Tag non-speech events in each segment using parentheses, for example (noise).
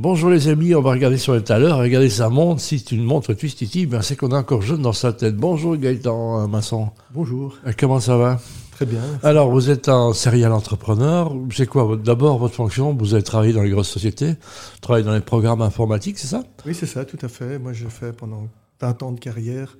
Bonjour les amis, on va regarder sur l'étaleur, regarder sa montre. Si c'est une montre Twistiti, ben c'est qu'on est encore jeune dans sa tête. Bonjour Gaëtan euh, Masson. Bonjour. Euh, Comment ça va? Très bien. Alors, vous êtes un serial entrepreneur. C'est quoi d'abord votre fonction? Vous avez travaillé dans les grosses sociétés, travaillé dans les programmes informatiques, c'est ça? Oui, c'est ça, tout à fait. Moi, j'ai fait pendant 20 ans de carrière,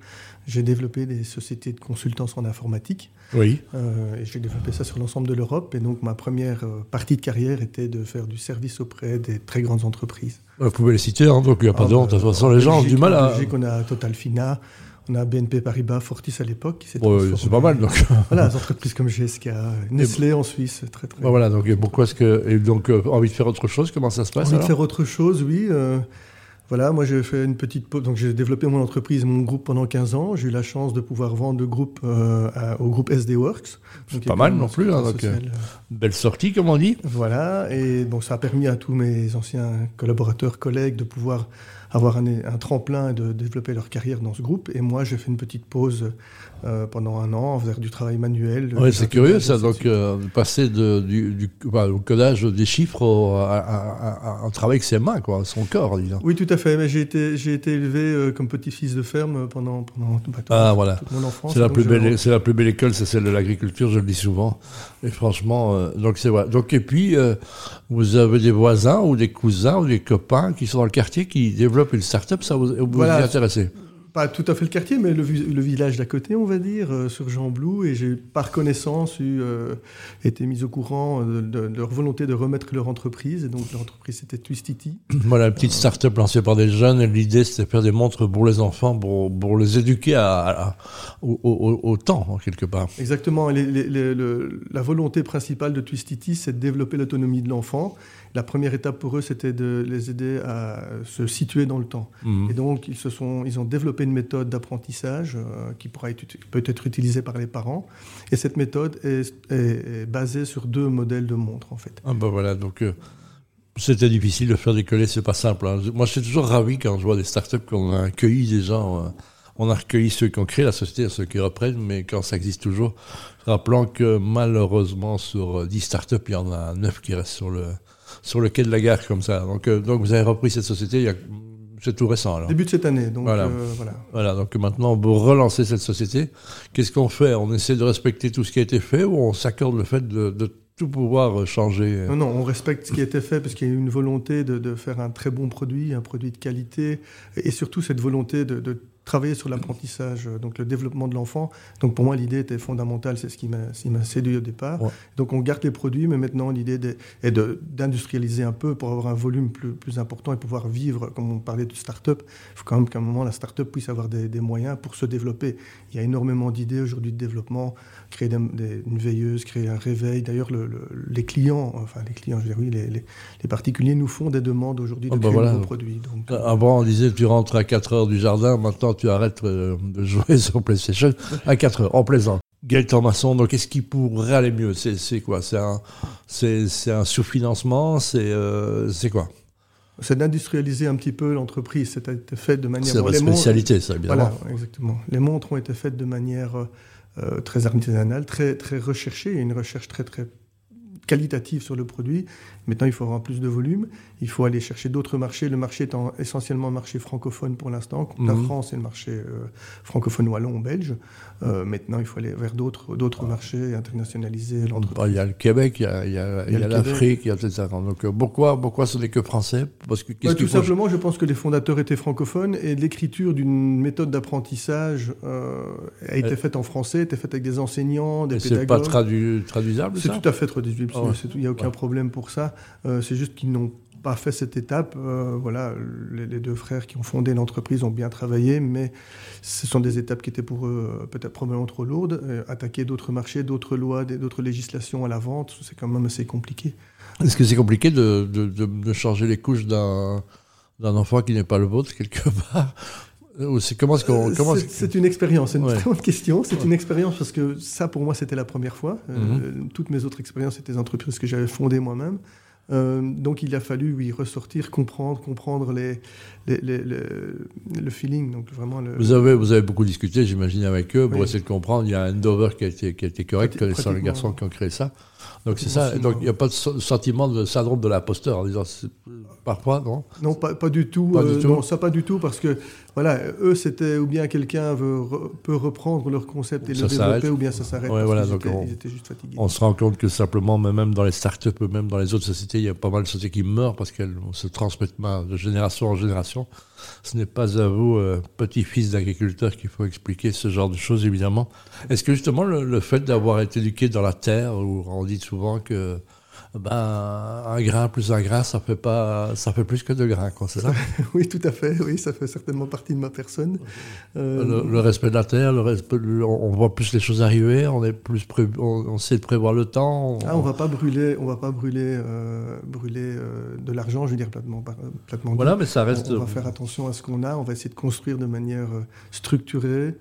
j'ai développé des sociétés de consultance en informatique. Oui. Euh, et j'ai développé ça sur l'ensemble de l'Europe. Et donc, ma première euh, partie de carrière était de faire du service auprès des très grandes entreprises. Vous pouvez les citer, hein, donc il n'y a pas de Ah, honte. De bah, toute façon, en les gens ont du mal En à. Belgique, on a Total Fina, on a BNP Paribas, Fortis à l'époque. Bon, c'est pas mal, donc. (laughs) Voilà, des entreprises comme GSK, Nestlé en Suisse, très très. Bon, voilà, donc pourquoi est-ce que. Et donc, euh, envie de faire autre chose Comment ça se passe envie de faire autre chose, oui. euh, voilà, moi j'ai fait une petite pause. Donc j'ai développé mon entreprise, mon groupe pendant 15 ans. J'ai eu la chance de pouvoir vendre le groupe euh, à- au groupe SD Works. Donc, pas mal non plus, hein, donc, euh, Belle sortie, comme on dit. Voilà, et donc ça a permis à tous mes anciens collaborateurs, collègues de pouvoir avoir un, un tremplin et de développer leur carrière dans ce groupe. Et moi, j'ai fait une petite pause euh, pendant un an, faire du travail manuel. Oui, du c'est curieux ça, donc euh, passer de, du, du enfin, au codage des chiffres au, à, à- à- à un travail avec ses mains, quoi, son corps, disons. Oui, tout à fait. Mais j'ai été, j'ai été élevé euh, comme petit-fils de ferme pendant, pendant bah, Ah, voilà. toute mon enfance. C'est la, plus belle, c'est la plus belle école, c'est celle de l'agriculture, je le dis souvent. Et franchement, donc c'est vrai. Donc, et puis, vous avez des voisins ou des cousins ou des copains qui sont dans le quartier qui développent une start-up, ça vous, vous Voilà. y intéressez? Pas tout à fait le quartier, mais le, vi- le village d'à côté, on va dire, euh, sur Jean Blou. Et j'ai, par connaissance, eu, euh, été mis au courant de, de- de leur volonté de remettre leur entreprise. Et donc, leur entreprise, c'était Twistity. Voilà, une petite start-up lancée par des jeunes. L'idée, c'était de faire des montres pour les enfants, pour, pour les éduquer à, à- au, au- au temps, en quelque part. Exactement. Les- les- les- le- la volonté principale de Twistity, c'est de développer l'autonomie de l'enfant. La première étape pour eux, c'était de les aider à se situer dans le temps. Mhm. Et donc, ils, se sont, ils ont développé méthode d'apprentissage euh, qui pourra être, peut être utilisée par les parents. Et cette méthode est, basée sur deux modèles de montres, en fait. Ah ben voilà, donc euh, c'était difficile de faire décoller, c'est pas simple. hein. Moi, je suis toujours ravi quand je vois des startups qu'on a accueilli des gens. euh, on a recueilli ceux qui ont créé la société, ceux qui reprennent, mais quand ça existe toujours, rappelant que malheureusement sur euh, 10 startups, il y en a 9 qui restent sur le sur le quai de la gare comme ça. Donc, donc vous avez repris cette société, il y a- c'est tout récent alors. Début de cette année. Donc, Voilà. euh, voilà. Voilà, donc maintenant, vous relancez cette société. Qu'est-ce qu'on fait? On essaie de respecter tout ce qui a été fait ou on s'accorde le fait de, de tout pouvoir changer? Non, non, on respecte ce qui a été fait parce qu'il y a eu une volonté de, de faire un très bon produit, un produit de qualité, et surtout cette volonté de, de travailler sur l'apprentissage, euh, donc le développement de l'enfant. Donc pour moi, l'idée était fondamentale, c'est ce qui m'a séduit au départ. Ouais. Donc on garde les produits, mais maintenant l'idée de- est de- d'industrialiser un peu pour avoir un volume plus, plus important et pouvoir vivre, comme on parlait de start-up, il faut quand même qu'à un moment la start-up puisse avoir des, des moyens pour se développer. Il y a énormément d'idées aujourd'hui de développement, créer des- des- une veilleuse, créer un réveil. D'ailleurs, le- le- les clients, enfin les clients, je veux dire, oui, les, les- les particuliers nous font des demandes aujourd'hui de Ah bah créer voilà. de nouveaux produits. Donc, Avant, on disait tu rentres à 4 heures du jardin, maintenant tu arrêtes euh, de jouer (laughs) sur PlayStation à 4 heures, en plaisant. Gaëtan Masson, donc qu'est-ce qui pourrait aller mieux? C'est c'est quoi? C'est un, c'est- c'est un sous-financement? C'est euh, c'est quoi? C'est d'industrialiser un petit peu l'entreprise. C'était fait de manière. C'est votre les montres- spécialité, ça, évidemment. Voilà, exactement. Les montres ont été faites de manière euh, très artisanale, très, très recherchée, une recherche très, très qualitative sur le produit. Maintenant, il faut avoir plus de volume. Il faut aller chercher d'autres marchés. Le marché étant essentiellement un marché francophone pour l'instant. La Mhm. France est le marché euh, francophone wallon ou belge. Euh, maintenant, il faut aller vers d'autres d'autres marchés, internationaliser l'entreprise. Bah, Il y a le Québec, il y a, l'Afrique, il y a etc. Donc euh, pourquoi, pourquoi ce n'est que français? Parce que qu'il tout simplement, je pense que les fondateurs étaient francophones et l'écriture d'une méthode d'apprentissage euh, a été faite en français, a été faite avec des enseignants, des Et C'est pas pédagogues. tradu- traduisable, C'est tout à fait traduisible, Tout, il n'y a aucun Ouais. problème pour ça. Euh, c'est juste qu'ils n'ont pas fait cette étape. Euh, voilà, les, les deux frères qui ont fondé l'entreprise ont bien travaillé, mais ce sont des étapes qui étaient pour eux euh, peut-être probablement trop lourdes. Euh, attaquer d'autres marchés, d'autres lois, d'autres législations à la vente, c'est quand même assez compliqué. Est-ce que c'est compliqué de, de, de- de changer les couches d'un d'un enfant qui n'est pas le vôtre, quelque part? C'est comment est-ce qu'on... Euh, comment c'est- une expérience, c'est une Ouais. très bonne question. C'est Ouais. une expérience parce que ça, pour moi, c'était la première fois. Euh, Mhm. Toutes mes autres expériences, c'était des entreprises que j'avais fondées moi-même. donc il a fallu, oui, ressortir, comprendre, comprendre les, le feeling. Donc vraiment vous, avez, vous avez beaucoup discuté, j'imagine, avec eux pour essayer de comprendre. Il y a un Dover qui a été, qui a été correct, connaissant les garçons qui ont créé ça. Donc c'est ça. Donc il n'y a pas de sentiment de syndrome de l'imposteur en disant parfois non. Non, pas, pas du tout. Pas du euh, tout. Non, ça pas du tout parce que voilà, eux c'était ou bien quelqu'un peut reprendre leur concept et le développer ou bien ça s'arrête. Ouais, voilà, donc on, ils étaient juste fatigués. On se rend compte que simplement, même dans les startups, même dans les autres sociétés, il y a pas mal de sociétés qui meurent parce qu'elles se transmettent de génération en génération. Ce n'est pas à vous, euh, petit-fils d'agriculteur, qu'il faut expliquer ce genre de choses, évidemment. Est-ce que justement le, fait d'avoir été éduqué dans la terre, où on dit souvent que ben, un grain plus un grain, ça fait pas, ça fait plus que deux grains, c'est ça? (laughs) Oui, tout à fait. Oui, ça fait certainement partie de ma personne. Euh, le, respect de la terre, le respect, on voit plus les choses arriver, on est plus, on, sait de prévoir le temps. On... Ah, on va pas brûler, on va pas brûler, euh, brûler euh, de l'argent, je veux dire platement, platement. Voilà, mais ça reste. On, on, va faire attention à ce qu'on a, on va essayer de construire de manière structurée.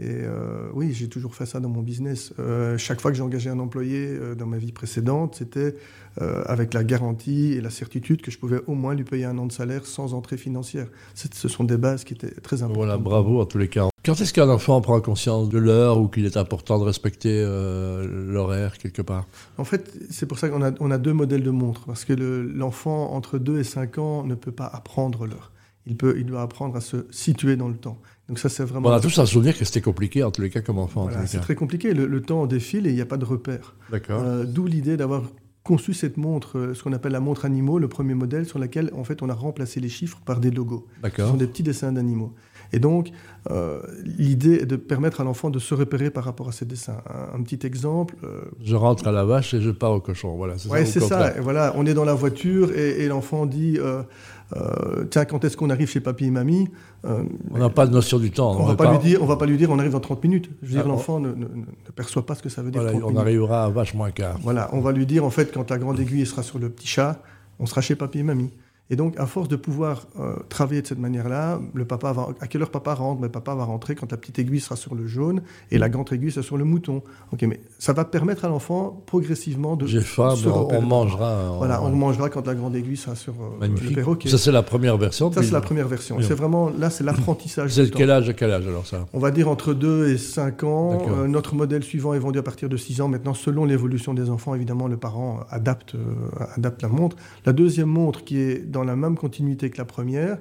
Et euh, oui, j'ai toujours fait ça dans mon business. Euh, chaque fois que j'ai engagé un employé euh, dans ma vie précédente, c'était avec la garantie et la certitude que je pouvais au moins lui payer un an de salaire sans entrée financière. Ce sont des bases qui étaient très importantes. Voilà, bravo en tous les cas. Quand est-ce qu'un enfant prend conscience de l'heure ou qu'il est important de respecter l'horaire quelque part? En fait, c'est pour ça qu'on a, on a deux modèles de montres. Parce que l'enfant entre 2 et 5 ans ne peut pas apprendre l'heure. Il, peut, il doit apprendre à se situer dans le temps. Donc ça, c'est vraiment. on a tous un souvenir que c'était compliqué, en tous les cas, comme enfant. c'est très compliqué. Le, temps défile et il n'y a pas de repère. D'accord. Euh, d'où l'idée d'avoir conçu cette montre, euh, ce qu'on appelle la montre animaux, le premier modèle, sur laquelle, en fait, on a remplacé les chiffres par des logos. D'accord. Ce sont des petits dessins d'animaux. Et donc, euh, l'idée est de permettre à l'enfant de se repérer par rapport à ces dessins. Un, petit exemple. je rentre à la vache et je pars au cochon. Voilà, c'est ouais, ça. c'est ça. voilà, on est dans la voiture et, l'enfant dit euh, tiens, quand est-ce qu'on arrive chez papy et mamie euh, On n'a pas de notion du temps. On ne va, pas lui dire, on va pas lui dire on arrive dans 30 minutes. Je veux dire, ah, l'enfant ne, perçoit pas ce que ça veut dire. on arrivera à vachement quart. Voilà, on va lui dire en fait, quand la grande aiguille sera sur le petit chat, on sera chez papy et mamie. Et donc, à force de pouvoir euh, travailler de cette manière-là, le papa va, à quelle heure papa rentre? Mais papa va rentrer quand la petite aiguille sera sur le jaune et la grande aiguille sera sur le mouton. Ok, mais ça va permettre à l'enfant progressivement de. J'ai faim, on, mangera. Voilà, on mangera quand la grande aiguille sera sur euh, le perroquet. Ça, c'est la première version. Ça, c'est la première version. C'est vraiment, là, c'est l'apprentissage. C'est quel âge quel âge alors ça? On va dire entre 2 et 5 ans. Euh, notre modèle suivant est vendu à partir de 6 ans. Maintenant, selon l'évolution des enfants, évidemment, le parent adapte, adapte la montre. La deuxième montre qui est dans la même continuité que la première.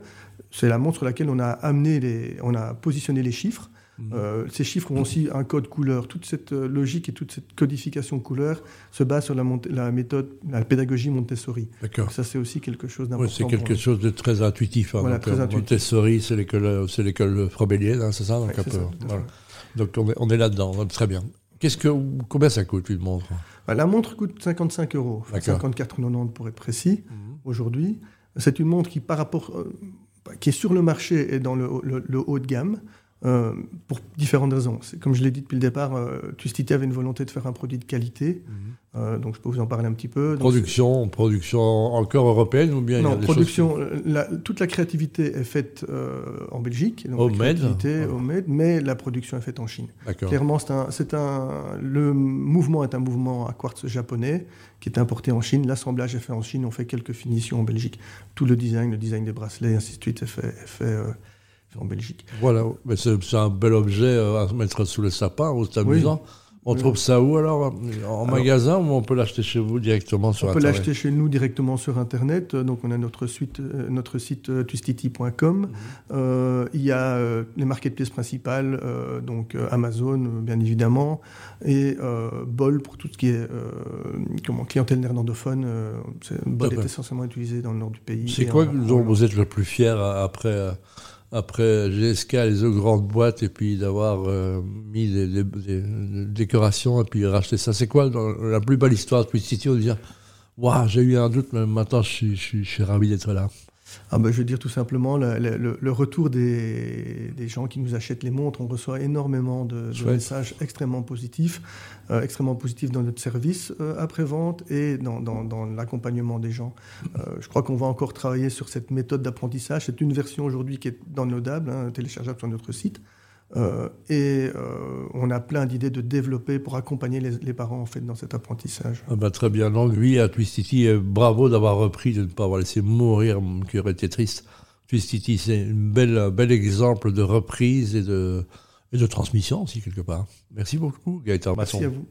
C'est la montre sur laquelle on a amené les, on a positionné les chiffres. Mhm. Euh, ces chiffres ont aussi un code couleur. Toute cette euh, logique et toute cette codification couleur se base sur la, la méthode, la pédagogie Montessori. D'accord. Ça, c'est aussi quelque chose d'important. c'est quelque chose de très intuitif. Hein. Voilà, très euh, intuitif. Montessori, c'est l'école, c'est l'école frobélienne, hein, c'est ça? Donc, donc on est, on est là-dedans, très bien. Qu'est-ce que, combien ça coûte une montre? Bah, La montre coûte 55 euros, 54,90 pour être précis, mhm. aujourd'hui. C'est une montre euh, qui est sur le marché et dans le, haut de gamme. Euh, pour différentes raisons. Comme je l'ai dit depuis le départ, euh, Twistity avait une volonté de faire un produit de qualité. Mhm. donc je peux vous en parler un petit peu. Production, production encore européenne ou bien Non, production. toute la créativité est faite en Belgique. Donc homemade. homemade, mais la production est faite en Chine. Clairement, c'est un, un, le mouvement est un mouvement à quartz japonais qui est importé en Chine. L'assemblage est fait en Chine, on fait quelques finitions en Belgique. Tout le design, le design des bracelets, ainsi de suite, est fait, fait, euh, en Belgique. Voilà, mais c'est un bel objet euh, à mettre sous le sapin, c'est amusant. On trouve ça où alors? En magasin ou on peut l'acheter chez vous directement sur Internet On peut l'acheter chez nous directement sur Internet. Donc on a notre, suite, euh, notre site euh, twistity.com. Mhm. Euh, il y a les marketplaces principales, donc Amazon bien évidemment, et Bol pour tout ce qui est comment, clientèle néerlandophone. Bol est essentiellement utilisé dans le nord du pays. C'est quoi dont vous êtes le plus fier après après GSK, les autres grandes boîtes, et puis d'avoir euh, mis des, décorations et puis racheter ça. C'est quoi la plus belle histoire de Twitch City On dire, waouh, j'ai eu un doute, mais maintenant je suis ravi d'être là. Ah ben, je veux dire tout simplement le, retour des, gens qui nous achètent les montres. On reçoit énormément de, messages extrêmement positifs, euh, extrêmement positifs dans notre service euh, après-vente et dans, l'accompagnement des gens. Euh, je crois qu'on va encore travailler sur cette méthode d'apprentissage. C'est une version aujourd'hui qui est downloadable, hein, téléchargeable sur notre site. Euh, et euh, on a plein d'idées de développer pour accompagner les, parents en fait dans cet apprentissage. Ah bah, très bien. Donc oui, à Twistity, bravo d'avoir repris, de ne pas avoir laissé mourir, qui aurait été triste. Twistity, c'est un bel, exemple de reprise et de, et de transmission aussi quelque part. Merci beaucoup, Gaëtan. Merci à vous.